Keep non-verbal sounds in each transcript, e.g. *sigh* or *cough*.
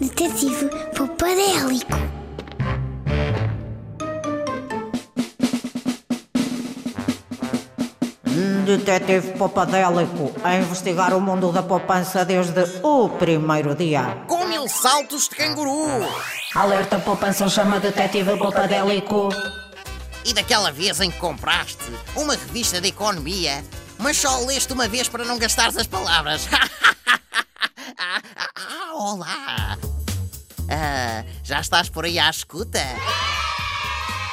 Detetive Popadélico. Detetive Popadélico a investigar o mundo da poupança desde o primeiro dia. Com mil saltos de canguru. Alerta poupança chama Detetive Popadélico. E daquela vez em que compraste uma revista de economia, mas só leste uma vez para não gastares as palavras. *laughs* olá! Ah, já estás por aí à escuta?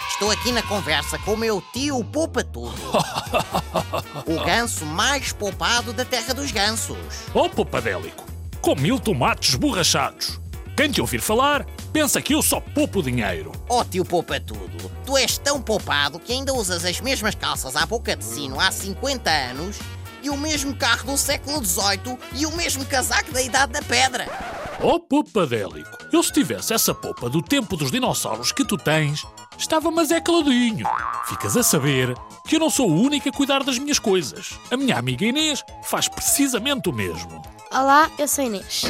Estou aqui na conversa com o meu tio Poupa Tudo. *laughs* o ganso mais poupado da terra dos gansos. Ó Popadélico, com mil tomates borrachados. Quem te ouvir falar, pensa que eu só poupo dinheiro. Ó tio Poupa Tudo, tu és tão poupado que ainda usas as mesmas calças à boca de sino há 50 anos e o mesmo carro do século XVIII e o mesmo casaco da Idade da Pedra. Ó Popadélico, eu se tivesse essa popa do tempo dos dinossauros que tu tens, estava mas é caladinho. Ficas a saber que eu não sou o único a cuidar das minhas coisas. A minha amiga Inês faz precisamente o mesmo. Olá, eu sou a Inês.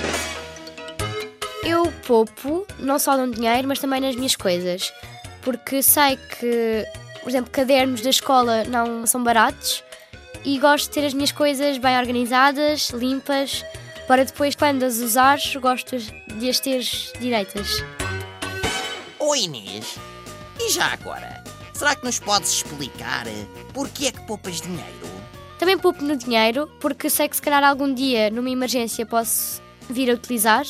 Eu poupo não só no dinheiro, mas também nas minhas coisas. Porque sei que, por exemplo, cadernos da escola não são baratos e gosto de ter as minhas coisas bem organizadas, limpas, para depois, quando as usares, gosto de as ter direitas. Oi Inês, e já agora? Será que nos podes explicar porquê é que poupas dinheiro? Também poupo no dinheiro, porque sei que se calhar algum dia, numa emergência, posso vir a utilizar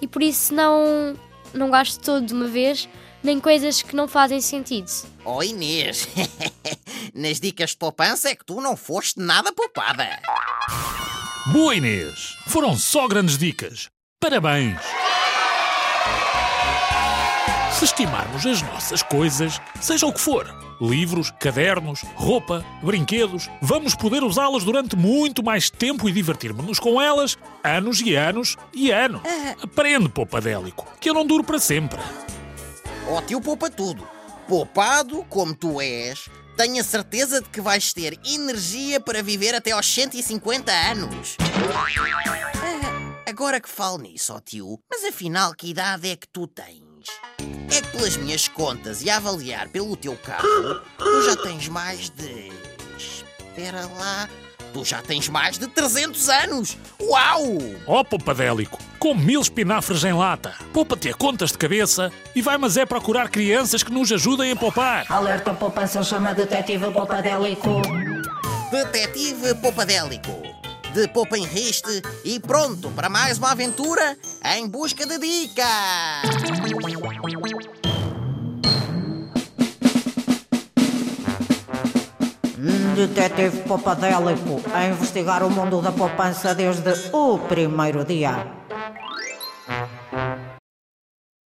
e por isso não, não gasto todo de uma vez, nem coisas que não fazem sentido. Oh Inês, *laughs* nas dicas de poupança é que tu não foste nada poupada. Boa Inês, foram só grandes dicas. Parabéns! Se estimarmos as nossas coisas, seja o que for, livros, cadernos, roupa, brinquedos, vamos poder usá-las durante muito mais tempo e divertir-nos com elas, anos e anos e anos. Aprende, Popadélico, que eu não duro para sempre. Ó tio Poupa Tudo, poupado como tu és, tenho a certeza de que vais ter energia para viver até aos 150 anos. Ah, agora que falo nisso, ó tio, mas afinal que idade é que tu tens? É que pelas minhas contas e a avaliar pelo teu carro, tu já tens mais de... Espera lá... Tu já tens mais de 300 anos! Uau! Ó oh, Popadélico, com mil espinafres em lata, poupa-te a contas de cabeça e vai mas é procurar crianças que nos ajudem a poupar. Alerta poupança chama Detetive Popadélico. Detetive Popadélico. De Poupa em Riste e pronto para mais uma aventura em busca de dicas! Detetive Popadélico a investigar o mundo da poupança desde o primeiro dia.